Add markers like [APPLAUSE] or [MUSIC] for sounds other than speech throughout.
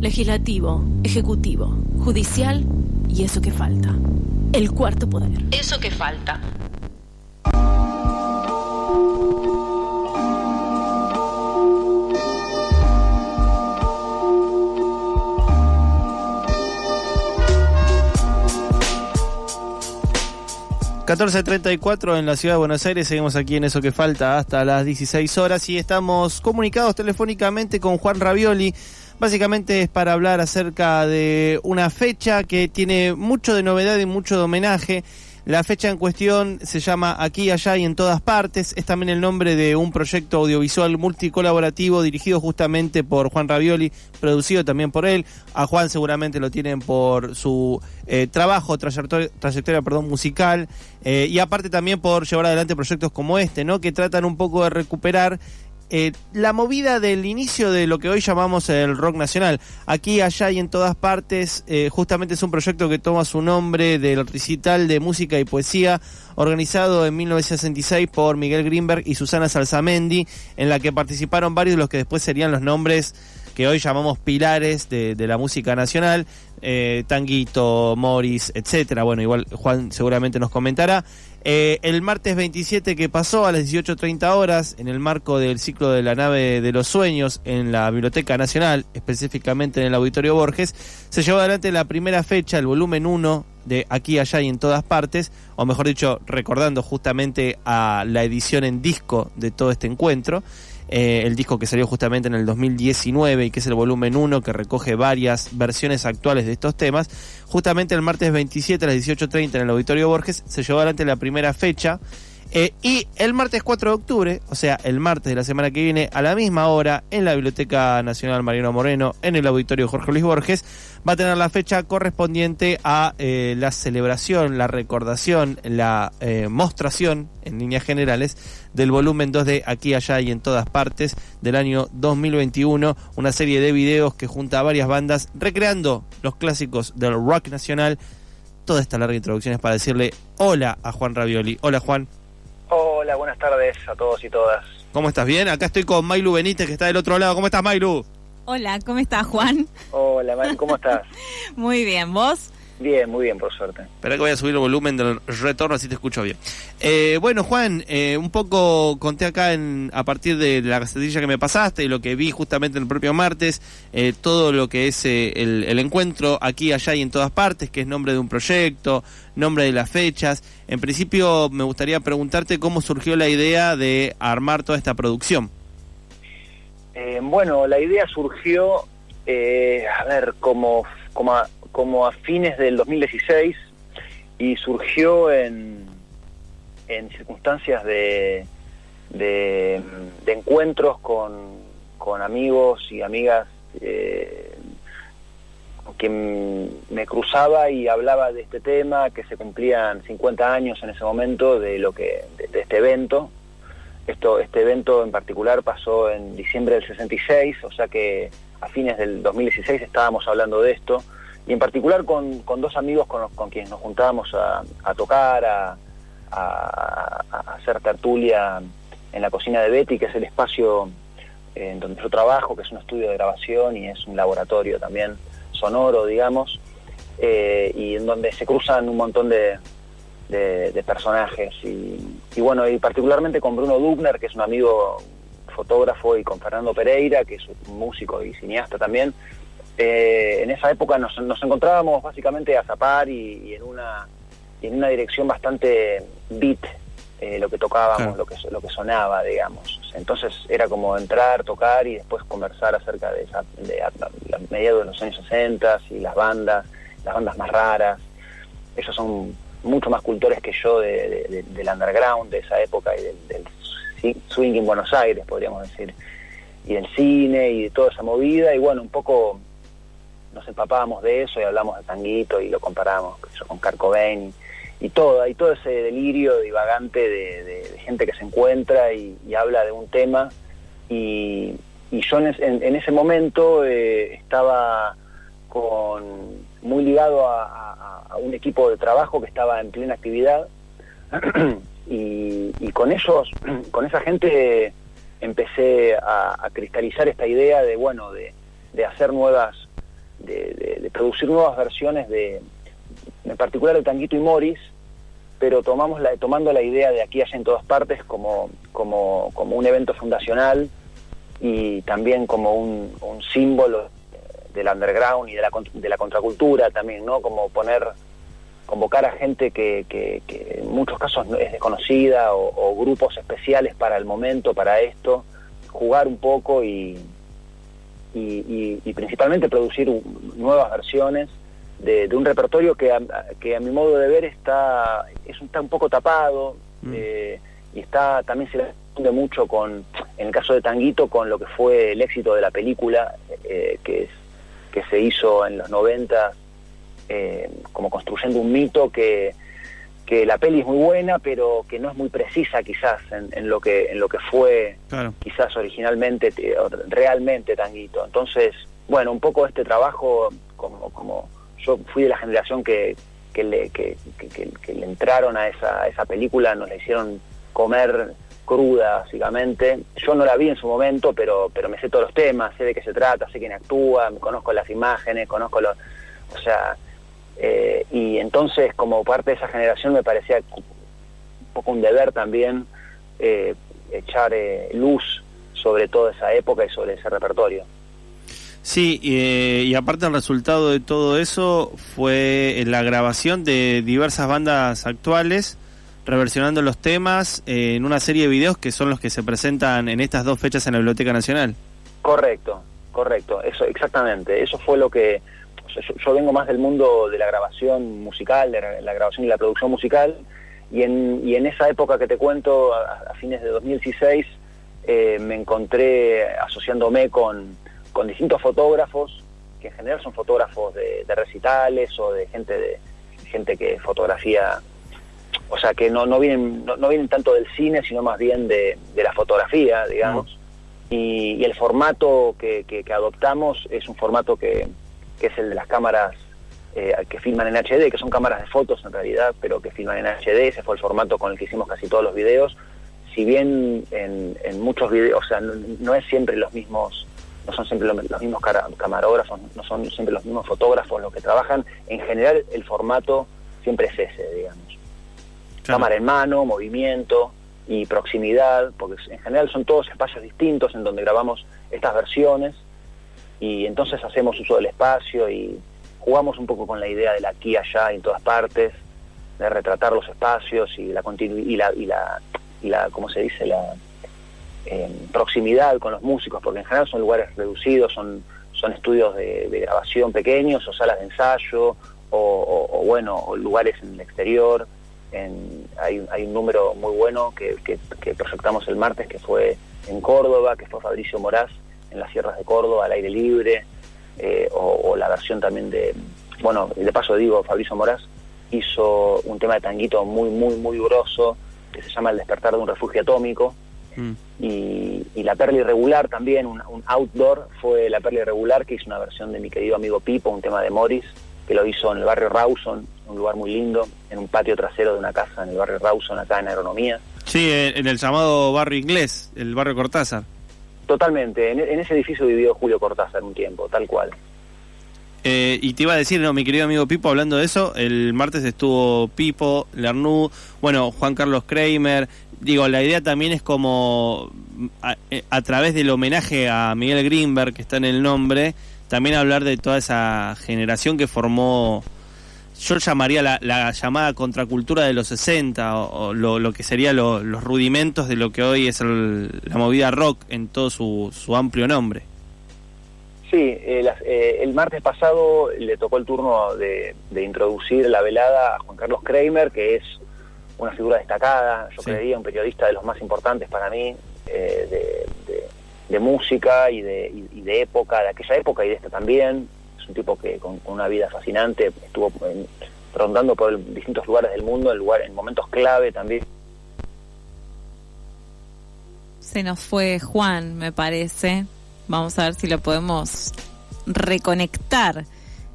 legislativo, ejecutivo, judicial y eso que falta. El cuarto poder. Eso que falta. 14.34 en la ciudad de Buenos Aires, seguimos aquí en eso que falta hasta las 16 horas y estamos comunicados telefónicamente con Juan Ravioli. Básicamente es para hablar acerca de una fecha que tiene mucho de novedad y mucho de homenaje. La fecha en cuestión se llama Aquí, Allá y en todas partes. Es también el nombre de un proyecto audiovisual multicolaborativo dirigido justamente por Juan Ravioli, producido también por él. A Juan seguramente lo tienen por su eh, trabajo, trayectoria, trayectoria perdón, musical eh, y aparte también por llevar adelante proyectos como este, ¿no? que tratan un poco de recuperar eh, la movida del inicio de lo que hoy llamamos el rock nacional. Aquí, allá y en todas partes, eh, justamente es un proyecto que toma su nombre del recital de música y poesía organizado en 1966 por Miguel Greenberg y Susana Salzamendi, en la que participaron varios de los que después serían los nombres que hoy llamamos pilares de, la música nacional, eh, Tanguito, Morris, etcétera. Bueno, igual Juan seguramente nos comentará. Eh, el martes 27 que pasó a las 18.30 horas, en el marco del ciclo de la nave de los sueños en la Biblioteca Nacional, específicamente en el Auditorio Borges, se llevó adelante la primera fecha, el volumen 1 de Aquí, Allá y en todas partes, o mejor dicho, recordando justamente a la edición en disco de todo este encuentro. Eh, el disco que salió justamente en el 2019 y que es el volumen 1 que recoge varias versiones actuales de estos temas. Justamente el martes 27 a las 18.30 en el Auditorio Borges se llevó adelante la primera fecha eh, y el martes 4 de octubre, o sea, el martes de la semana que viene, a la misma hora, en la Biblioteca Nacional Mariano Moreno, en el Auditorio Jorge Luis Borges, va a tener la fecha correspondiente a eh, la celebración, la recordación, la eh, mostración, en líneas generales, del volumen 2 de Aquí, Allá y en todas partes del año 2021, una serie de videos que junta a varias bandas recreando los clásicos del rock nacional. Toda esta larga introducción es para decirle hola a Juan Ravioli. Hola Juan. Hola, buenas tardes a todos y todas. ¿Cómo estás? ¿Bien? Acá estoy con Mailu Benítez, que está del otro lado. ¿Cómo estás, Mailu? Hola, ¿cómo estás, Juan? Hola, Mailu, ¿cómo estás? [LAUGHS] Muy bien, ¿vos? Bien, muy bien, por suerte. Espera que voy a subir el volumen del retorno, así te escucho bien. Eh, bueno, Juan, eh, un poco conté acá en, a partir de la gacetilla que me pasaste y lo que vi justamente en el propio martes, eh, todo lo que es el, el, encuentro aquí, allá y en todas partes, que es nombre de un proyecto, nombre de las fechas. En principio, me gustaría preguntarte cómo surgió la idea de armar toda esta producción. Bueno, la idea surgió, a ver, como, como a fines del 2016 y surgió en, en circunstancias de, de, encuentros con, amigos y amigas eh, que me cruzaba y hablaba de este tema, que se cumplían 50 años en ese momento de lo que de, este evento. Esto, este evento en particular pasó en diciembre del 66, o sea que a fines del 2016 estábamos hablando de esto. Y en particular con, dos amigos con, con, quienes nos juntábamos a, tocar, a, hacer tertulia en la cocina de Betty, que es el espacio eh, en donde yo trabajo, que es un estudio de grabación y es un laboratorio también sonoro, digamos, eh, y en donde se cruzan un montón de, personajes. Y, y, bueno, y particularmente con Bruno Dubner, que es un amigo fotógrafo, y con Fernando Pereira, que es un músico y cineasta también, eh, en esa época nos, encontrábamos básicamente a zapar y, en, una, en una dirección bastante beat, eh, lo que tocábamos, lo, que, lo que sonaba, digamos. Entonces era como entrar, tocar y después conversar acerca de, esa, de, mediados de los años 60 y las bandas, las bandas más raras. Ellos son mucho más cultores que yo del underground de esa época y del, swing en Buenos Aires, podríamos decir, y del cine y de toda esa movida. Y bueno, un poco nos empapábamos de eso y hablamos de Tanguito y lo comparamos con Kurt y, todo, hay todo ese delirio divagante de, gente que se encuentra y, habla de un tema y, yo en, ese momento eh, estaba muy ligado a, un equipo de trabajo que estaba en plena actividad. [CLEARS THROAT] Y, con ellos, [CLEARS THROAT] con esa gente empecé a, cristalizar esta idea de bueno de hacer nuevas de, producir nuevas versiones de, en particular de Tanguito y Morris, pero tomamos la, tomando la idea de aquí allá en todas partes como, como, como un evento fundacional y también como un símbolo del underground y de la, de la contracultura también, ¿no? Como poner, convocar a gente que, que, que en muchos casos es desconocida o, o, grupos especiales para el momento, para esto, jugar un poco y, y, y, y principalmente producir nuevas versiones de, de, un repertorio que a, que a mi modo de ver está, es, está un poco tapado mm. eh, y está también se le funde mucho con, en el caso de Tanguito, con lo que fue el éxito de la película eh, que, es, que se hizo en los 90 eh, como construyendo un mito que, que la peli es muy buena pero que no es muy precisa quizás en, en lo que en lo que fue claro. quizás originalmente realmente Tanguito entonces bueno un poco este trabajo como como yo fui de la generación que, que, le, que, que, que le entraron a esa, a esa película, nos la hicieron comer cruda, básicamente. Yo no la vi en su momento, pero, pero me sé todos los temas, sé de qué se trata, sé quién actúa, conozco las imágenes, conozco los... O sea, eh, y entonces como parte de esa generación me parecía un poco un deber también eh, echar eh, luz sobre toda esa época y sobre ese repertorio. Sí, eh, y aparte el resultado de todo eso fue la grabación de diversas bandas actuales, reversionando los temas eh, en una serie de videos que son los que se presentan en estas dos fechas en la Biblioteca Nacional. Correcto, correcto, eso exactamente, eso fue lo que... Yo, vengo más del mundo de la grabación musical, de la, grabación y la producción musical, y en, y en esa época que te cuento, a, fines de 2016, eh, me encontré asociándome con con distintos fotógrafos, que en general son fotógrafos de, de recitales o de gente de gente que fotografía, o sea, que no, no, vienen, no, no vienen tanto del cine, sino más bien de, de la fotografía, digamos. Mm. Y, y, el formato que, que, que, adoptamos es un formato que, que es el de las cámaras eh, que filman en HD, que son cámaras de fotos en realidad, pero que filman en HD, ese fue el formato con el que hicimos casi todos los videos. Si bien en, en muchos videos, o sea, no, no es siempre los mismos no son siempre los, los mismos camarógrafos, no son siempre los mismos fotógrafos los que trabajan. En general, el formato siempre es ese, digamos. Cámara en mano, movimiento y proximidad, porque en general son todos espacios distintos en donde grabamos estas versiones y entonces hacemos uso del espacio y jugamos un poco con la idea del aquí, allá en todas partes, de retratar los espacios y la y la, y la, y la ¿cómo se dice? la eh, proximidad con los músicos, porque en general son lugares reducidos, son, son estudios de, de grabación pequeños o salas de ensayo o, o, o, bueno, o lugares en el exterior. En, hay, hay un número muy bueno que, que, que, proyectamos el martes que fue en Córdoba, que fue Fabricio Moraz en las sierras de Córdoba al aire libre, eh, o, o, la versión también de, bueno, de paso digo, Fabricio Moraz hizo un tema de tanguito muy, muy, muy grosso que se llama El despertar de un refugio atómico, Mm. Y, y, la Perla Irregular también, un, un, outdoor, fue la Perla Irregular que hizo una versión de mi querido amigo Pipo, un tema de Morris, que lo hizo en el barrio Rawson, un lugar muy lindo, en un patio trasero de una casa en el barrio Rawson, acá en Agronomía. Sí, en el llamado barrio inglés, el barrio Cortázar. Totalmente, en, en ese edificio vivió Julio Cortázar un tiempo, tal cual. Eh, y te iba a decir, no, mi querido amigo Pipo, hablando de eso, el martes estuvo Pipo, Lernú, bueno, Juan Carlos Kramer. Digo, la idea también es como, a, eh, a, través del homenaje a Miguel Greenberg, que está en el nombre, también hablar de toda esa generación que formó, yo llamaría la, la llamada contracultura de los 60, o, o lo, lo, que sería lo, los rudimentos de lo que hoy es el, la movida rock en todo su, su amplio nombre. Sí, eh, las, eh, el martes pasado le tocó el turno de, de, introducir la velada a Juan Carlos Kramer, que es una figura destacada, yo sí. creería un periodista de los más importantes para mí, eh, de, de, de, música y de, y, de época, de aquella época y de esta también. Es un tipo que con, una vida fascinante, estuvo rondando por distintos lugares del mundo, en, lugar, en momentos clave también. Se nos fue Juan, me parece. Vamos a ver si lo podemos reconectar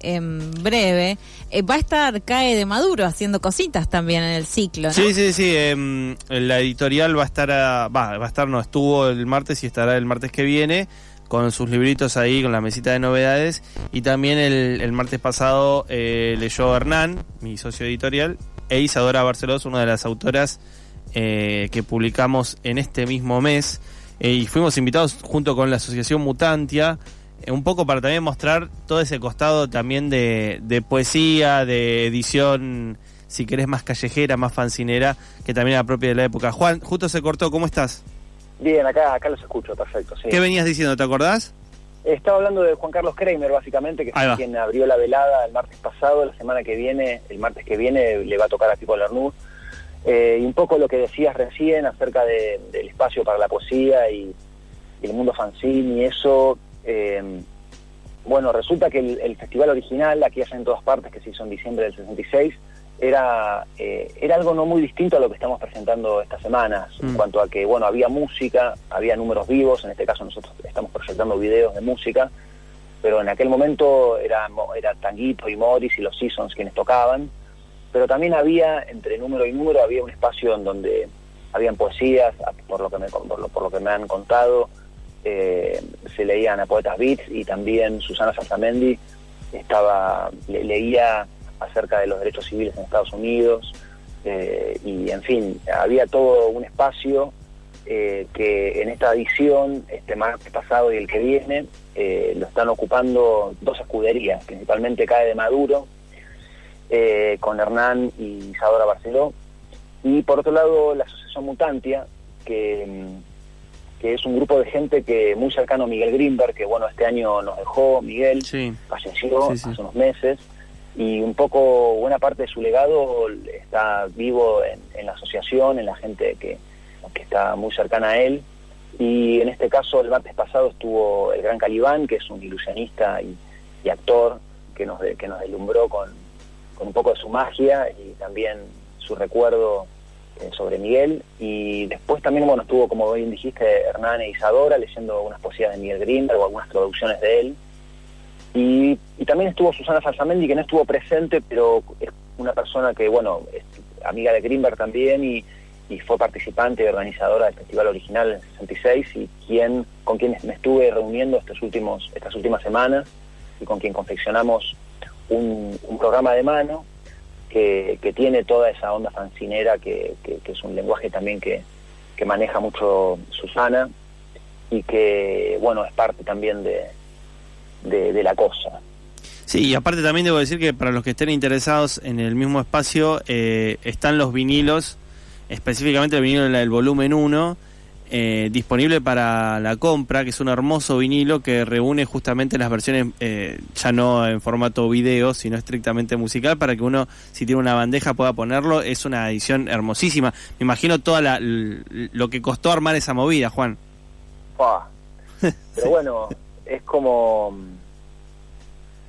en breve. Eh, va a estar CAE de Maduro haciendo cositas también en el ciclo. Sí, sí, sí. Eh, la editorial va a estar, a, va, va a estar, no, estuvo el martes y estará el martes que viene con sus libritos ahí, con la mesita de novedades. Y también el, martes pasado eh, leyó Hernán, mi socio editorial, e Isadora Barcelos, una de las autoras eh, que publicamos en este mismo mes. Y fuimos invitados junto con la Asociación Mutantia, un poco para también mostrar todo ese costado también de, de poesía, de edición, si querés, más callejera, más fancinera, que también era propia de la época. Juan, justo se cortó, ¿cómo estás? Bien, acá, acá los escucho, perfecto. Sí. ¿Qué venías diciendo, te acordás? Estaba hablando de Juan Carlos Kramer, básicamente, que fue quien abrió la velada el martes pasado. La semana que viene, el martes que viene, le va a tocar a Pipo Lernoux. Eh, y un poco lo que decías recién acerca de- del espacio para la poesía y, y el mundo fanzine y eso. Eh, bueno, resulta que el, el festival original, aquí allá en todas partes, que se hizo en diciembre del 66, era, eh, era algo no muy distinto a lo que estamos presentando estas semanas, Mm. en cuanto a que, bueno, había música, había números vivos, en este caso nosotros estamos proyectando videos de música, pero en aquel momento era, era Tanguito y Morris y los Seasons quienes tocaban, pero también había, entre número y número, había un espacio en donde habían poesías, por lo que me, por lo, por lo que me han contado, eh, se leían a poetas beats y también Susana Salzamendi estaba, le- leía acerca de los derechos civiles en Estados Unidos eh, y en fin, había todo un espacio eh, que en esta edición, este martes pasado y el que viene, lo están ocupando dos escuderías, principalmente CAE de Maduro, con Hernán y Isadora Barceló, y por otro lado la Asociación Mutantia, que, mm, que es un grupo de gente que muy cercano a Miguel Grimberg, que bueno, este año nos dejó Miguel, Sí. falleció Sí, sí. hace unos meses y un poco buena parte de su legado está vivo en, en la asociación, en la gente que, que está muy cercana a él. Y en este caso, el martes pasado estuvo el Gran Calibán, que es un ilusionista y, y actor que nos, de- que nos deslumbró con, con un poco de su magia y también su recuerdo sobre Miguel. Y después también, bueno, estuvo, como bien dijiste, Hernán e Isadora leyendo unas poesías de Miguel Grimberg o algunas traducciones de él. Y, también estuvo Susana Salzamendi, que no estuvo presente, pero es una persona que, bueno, es amiga de Grimberg también y, y fue participante y organizadora del festival original en el 66 y quien, con quien me estuve reuniendo estos últimos, estas últimas semanas y con quien confeccionamos un programa de mano que, tiene toda esa onda fancinera, que, que- es un lenguaje también que, que maneja mucho Susana y que, bueno, es parte también de, de, de la cosa. Sí, y aparte también debo decir que para los que estén interesados en el mismo espacio, eh, están los vinilos, específicamente el vinilo del volumen 1, eh, disponible para la compra, que es un hermoso vinilo que reúne justamente las versiones, eh, ya no en formato video, sino estrictamente musical, para que uno, si tiene una bandeja, pueda ponerlo. Es una edición hermosísima. Me imagino toda la, lo que costó armar esa movida, Juan. [LAUGHS] Pero bueno, es como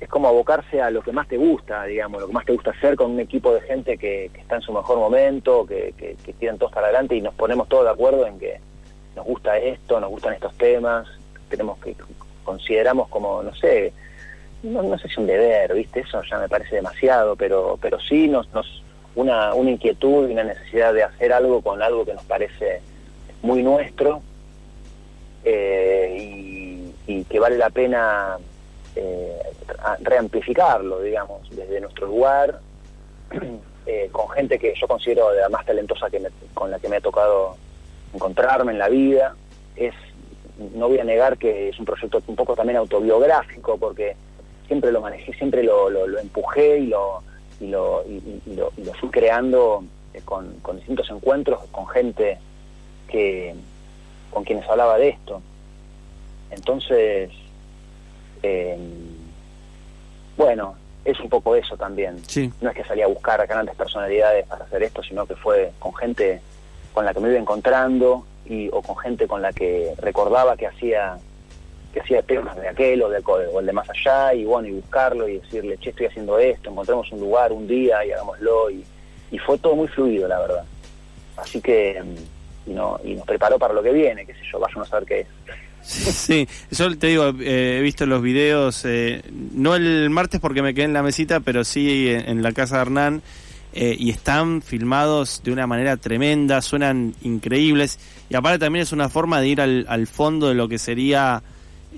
es como abocarse a lo que más te gusta, digamos, lo que más te gusta hacer con un equipo de gente que, que está en su mejor momento, que, que, que tiran todos para adelante y nos ponemos todos de acuerdo en que nos gusta esto, nos gustan estos temas, tenemos que consideramos como, no sé, no, sé si un deber, ¿viste? Eso ya me parece demasiado, pero pero sí nos, nos una, una inquietud y una necesidad de hacer algo con algo que nos parece muy nuestro eh, y, que vale la pena eh, reamplificarlo, digamos, desde nuestro lugar, [CLEARS THROAT] eh, con gente que yo considero de la más talentosa que me- con la que me ha tocado encontrarme en la vida. Es, no voy a negar que es un proyecto un poco también autobiográfico, porque siempre lo manejé, siempre lo, lo- lo empujé y lo, y lo, y, y- lo, y lo fui creando eh, con, con distintos encuentros, con gente que con quienes hablaba de esto. Entonces, eh, bueno, es un poco eso también. Sí. No es que salí a buscar a grandes personalidades para hacer esto, sino que fue con gente con la que me iba encontrando y o con gente con la que recordaba que hacía que hacía temas de aquel o de, o el de más allá y bueno y buscarlo y decirle che estoy haciendo esto encontremos un lugar un día y hagámoslo y, y fue todo muy fluido la verdad. Así que y, no, y nos preparó para lo que viene qué sé yo vayan a saber qué es. Sí, [LAUGHS] yo te digo, eh, he visto los videos, eh, no el martes porque me quedé en la mesita, pero sí en, en la casa de Hernán, eh, y están filmados de una manera tremenda, suenan increíbles, y aparte también es una forma de ir al, al fondo de lo que sería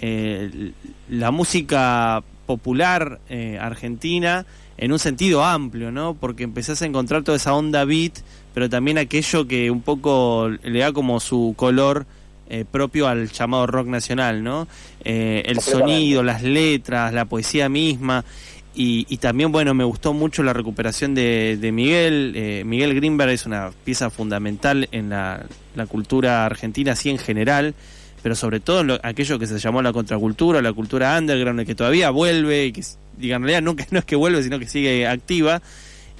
eh, la música popular eh, argentina en un sentido amplio, ¿no? Porque empezás a encontrar toda esa onda beat, pero también aquello que un poco le da como su color eh, propio al llamado rock nacional, ¿no? Eh, el sonido, las letras, la poesía misma. Y, también, bueno, me gustó mucho la recuperación de, Miguel. Eh, Miguel Grimberg es una pieza fundamental en la, cultura argentina, así en general, pero sobre todo en lo, aquello que se llamó la contracultura, la cultura underground, que todavía vuelve y que, en realidad nunca, no es que vuelve, sino que sigue activa.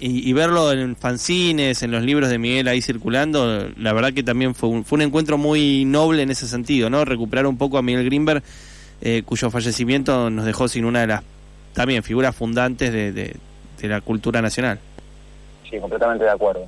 Y, verlo en fanzines, en los libros de Miguel ahí circulando, la verdad que también fue un, fue un encuentro muy noble en ese sentido, ¿no? Recuperar un poco a Miguel Grimberg, eh, cuyo fallecimiento nos dejó sin una de las también figuras fundantes de, de, de, la cultura nacional. Sí, completamente de acuerdo.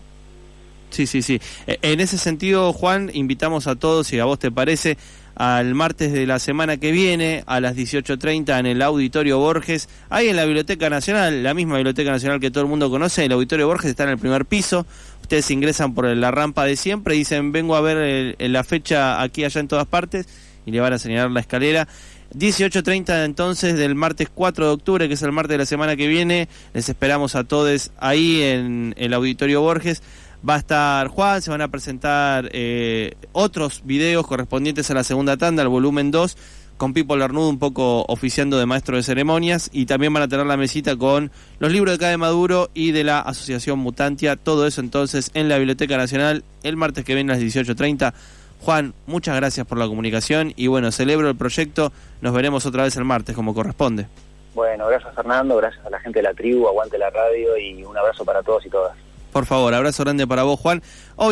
Sí, sí, sí. En ese sentido, Juan, invitamos a todos, si a vos te parece, al martes de la semana que viene a las 18.30 en el Auditorio Borges, ahí en la Biblioteca Nacional, la misma Biblioteca Nacional que todo el mundo conoce, el Auditorio Borges está en el primer piso, ustedes ingresan por la rampa de siempre, dicen vengo a ver el, el, la fecha aquí, allá en todas partes, y le van a señalar la escalera. 18.30 entonces del martes 4 de octubre, que es el martes de la semana que viene. Les esperamos a todos ahí en el Auditorio Borges. Va a estar Juan, se van a presentar eh, otros videos correspondientes a la segunda tanda, el volumen 2, con Pipo Larnudo un poco oficiando de maestro de ceremonias y también van a tener la mesita con los libros de Cade Maduro y de la Asociación Mutantia. Todo eso entonces en la Biblioteca Nacional el martes que viene a las 18.30. Juan, muchas gracias por la comunicación y bueno, celebro el proyecto. Nos veremos otra vez el martes como corresponde. Bueno, gracias Fernando, gracias a la gente de la tribu, aguante la radio y un abrazo para todos y todas. Por favor, abrazo grande para vos, Juan. Obviamente